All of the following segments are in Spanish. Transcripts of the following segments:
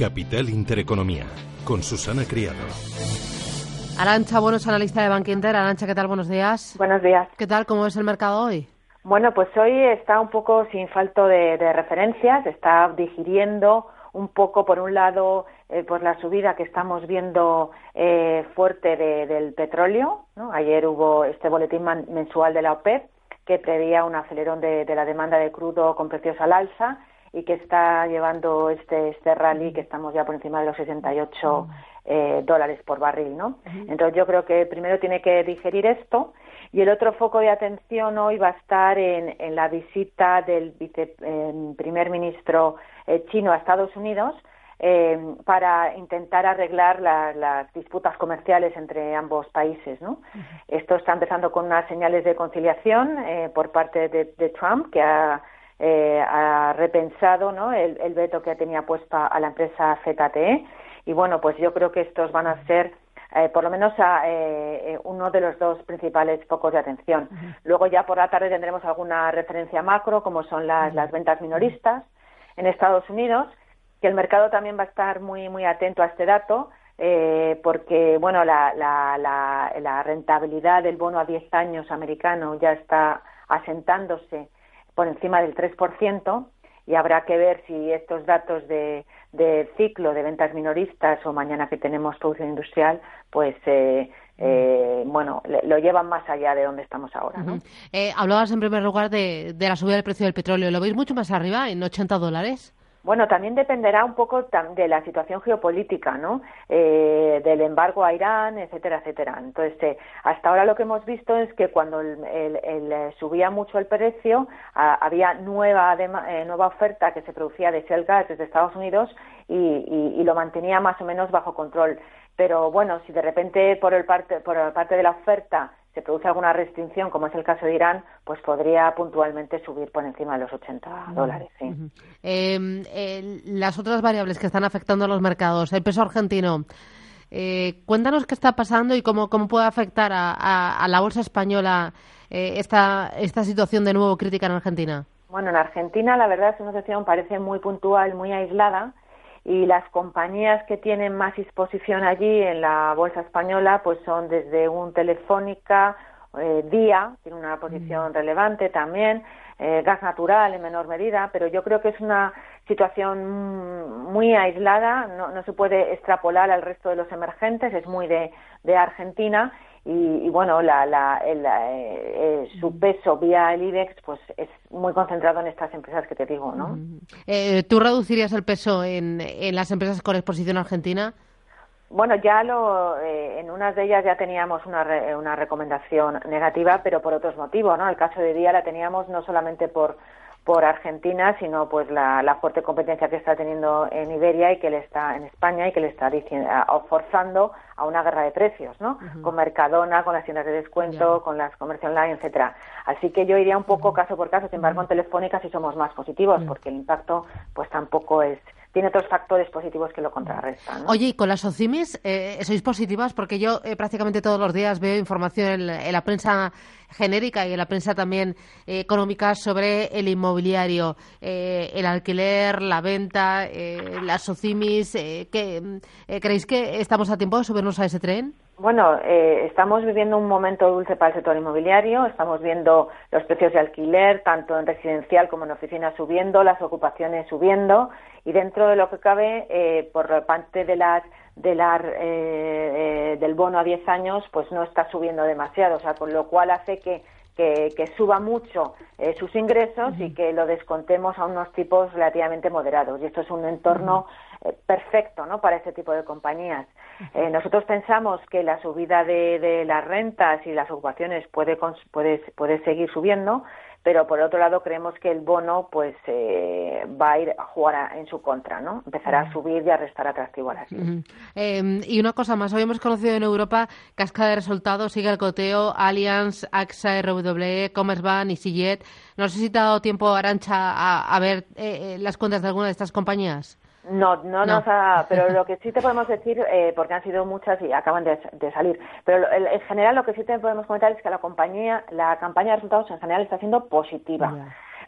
Capital Intereconomía, con Susana Criado. Arancha, buenos analista de Bankinter. Arancha, ¿qué tal? Buenos días. Buenos días. ¿Qué tal? ¿Cómo es el mercado hoy? Bueno, pues hoy está un poco sin falto de, referencias, está digiriendo un poco, por un lado, eh, pues la subida que estamos viendo eh, fuerte del petróleo. Ayer hubo este boletín mensual de la OPEP que preveía un acelerón de, de la demanda de crudo con precios al alza y que está llevando este, este rally que estamos ya por encima de los 68 eh, dólares por barril, ¿no? Entonces yo creo que primero tiene que digerir esto y el otro foco de atención hoy va a estar en, en la visita del vice, primer ministro eh, chino a Estados Unidos eh, para intentar arreglar las disputas comerciales entre ambos países. ¿no? Esto está empezando con unas señales de conciliación eh, por parte de, de, Trump, que ha eh, ha repensado ¿no? el, veto que tenía puesta a la empresa ZTE y bueno pues yo creo que estos van a ser eh, por lo menos a, eh, uno de los dos principales focos de atención. Luego ya por la tarde tendremos alguna referencia macro, como son las, las ventas minoristas en Estados Unidos, que el mercado también va a estar muy muy atento a este dato, porque bueno la, la, la, la, rentabilidad del bono a 10 años americano ya está asentándose por encima del 3% y habrá que ver si estos datos de, ciclo de ventas minoristas o mañana que tenemos producción industrial, pues eh, eh, bueno, lo llevan más allá de donde estamos ahora. ¿no? Eh, hablabas en primer lugar de, de la subida del precio del petróleo. ¿Lo veis mucho más arriba, en 80 dólares? Bueno, también dependerá un poco de la situación geopolítica, ¿no? Eh, del embargo a Irán, etcétera, etcétera. Entonces, eh, hasta ahora lo que hemos visto es que cuando el, eh, subía mucho el precio, había nueva nueva oferta que se producía de shale gas desde Estados Unidos y, lo mantenía más o menos bajo control. Pero bueno, si de repente por el parte por la parte de la oferta se produce alguna restricción, como es el caso de Irán, pues podría puntualmente subir por encima de los 80 dólares. Sí. Em, las otras variables que están afectando a los mercados, el peso argentino. Eh, cuéntanos qué está pasando y cómo, cómo puede afectar a, la bolsa española eh, esta, esta situación de nuevo crítica en Argentina. Bueno, en Argentina la verdad es una situación parece muy puntual, muy aislada y las compañías que tienen más exposición allí en la bolsa española pues son desde un Telefónica, eh, Día, tiene una posición mm. relevante también, eh, gas natural en menor medida, pero yo creo que es una situación muy aislada, no, no se puede extrapolar al resto de los emergentes, es muy de, de Argentina y, bueno, la, la, eh, eh, su peso vía el IBEX pues es muy concentrado en estas empresas que te digo, ¿no? Eh, ¿Tú reducirías el peso en, en las empresas con exposición argentina? Bueno, ya lo, en unas de ellas ya teníamos una, una recomendación negativa, pero por otros motivos, ¿no? El caso de Día la teníamos no solamente por por Argentina, sino pues la, la, fuerte competencia que está teniendo en Iberia y que le está en España y que le está diciendo, forzando a una guerra de precios, ¿no? Con Mercadona, con las tiendas de descuento, con las comercio online, etcétera. Así que yo iría un poco caso por caso, sin embargo en Telefónica sí somos más positivos porque el impacto pues tampoco es tiene otros factores positivos que lo contrarrestan. Oye, y con las OCIMIS, eh, ¿sois positivas? Porque yo eh, prácticamente todos los días veo información en, la prensa genérica y en la prensa también eh, económica sobre el inmobiliario, eh, el alquiler, la venta, las OCIMIS. ¿Creéis que estamos a tiempo de subirnos a ese tren? Bueno, eh, estamos viviendo un momento dulce para el sector inmobiliario. Estamos viendo los precios de alquiler, tanto en residencial como en oficinas, subiendo, las ocupaciones subiendo. Y dentro de lo que cabe, eh, por parte de las, de la, eh, del bono a 10 años, pues no está subiendo demasiado. O sea, con lo cual hace que que, suba mucho sus ingresos y que lo descontemos a unos tipos relativamente moderados. Y esto es un entorno perfecto ¿no? para ese tipo de compañías. Eh, nosotros pensamos que la subida de, las rentas y las ocupaciones puede, puede, puede seguir subiendo, pero por otro lado creemos que el bono pues eh, va a ir a jugar en su contra, ¿no? Empezará a subir y a restar atractivo a las eh, y una cosa más, hoy hemos conocido en Europa cascada de resultados, sigue el coteo, Allianz, AXA, RWE, Commerzbank y Sillet. No sé si te ha dado tiempo, Arancha, a, ver eh, las cuentas de alguna de estas compañías. No, no, nos ha, pero lo que sí te podemos decir, eh, porque han sido muchas y acaban de, salir, pero en general lo que sí te podemos comentar es que la compañía, la campaña de resultados en general está siendo positiva.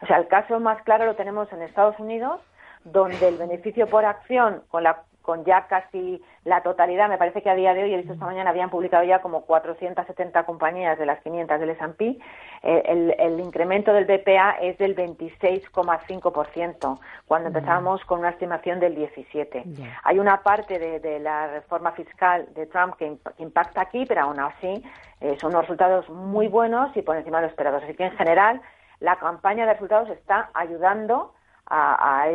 O sea, el caso más claro lo tenemos en Estados Unidos, donde el beneficio por acción con la con ya casi la totalidad, me parece que a día de hoy, he visto esta mañana, habían publicado ya como 470 compañías de las 500 del S&P, eh, el, el, incremento del BPA es del 26,5%, cuando empezamos con una estimación del 17%. Hay una parte de, la reforma fiscal de Trump que, impacta aquí, pero aún así eh, son unos resultados muy buenos y por encima de lo esperado. Así que, en general, la campaña de resultados está ayudando a,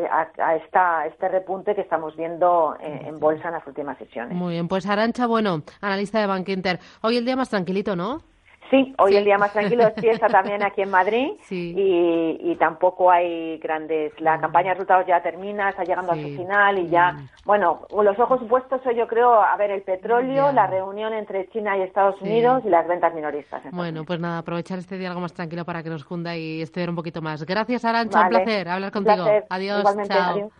esta, este repunte que estamos viendo en, bolsa en las últimas sesiones. Muy bien, pues Arancha, bueno, analista de Bank Inter. Hoy el día más tranquilito, ¿no? Sí, hoy el día más tranquilo es fiesta también aquí en Madrid y, tampoco hay grandes. La campaña de resultados ya termina, está llegando a su final y ya, bueno, los ojos puestos yo creo a ver el petróleo, la reunión entre China y Estados Unidos y las ventas minoristas. Bueno, pues nada, aprovechar este día algo más tranquilo para que nos funda y estudiar un poquito más. Gracias, Arancha, un placer hablar contigo. Adiós, chao.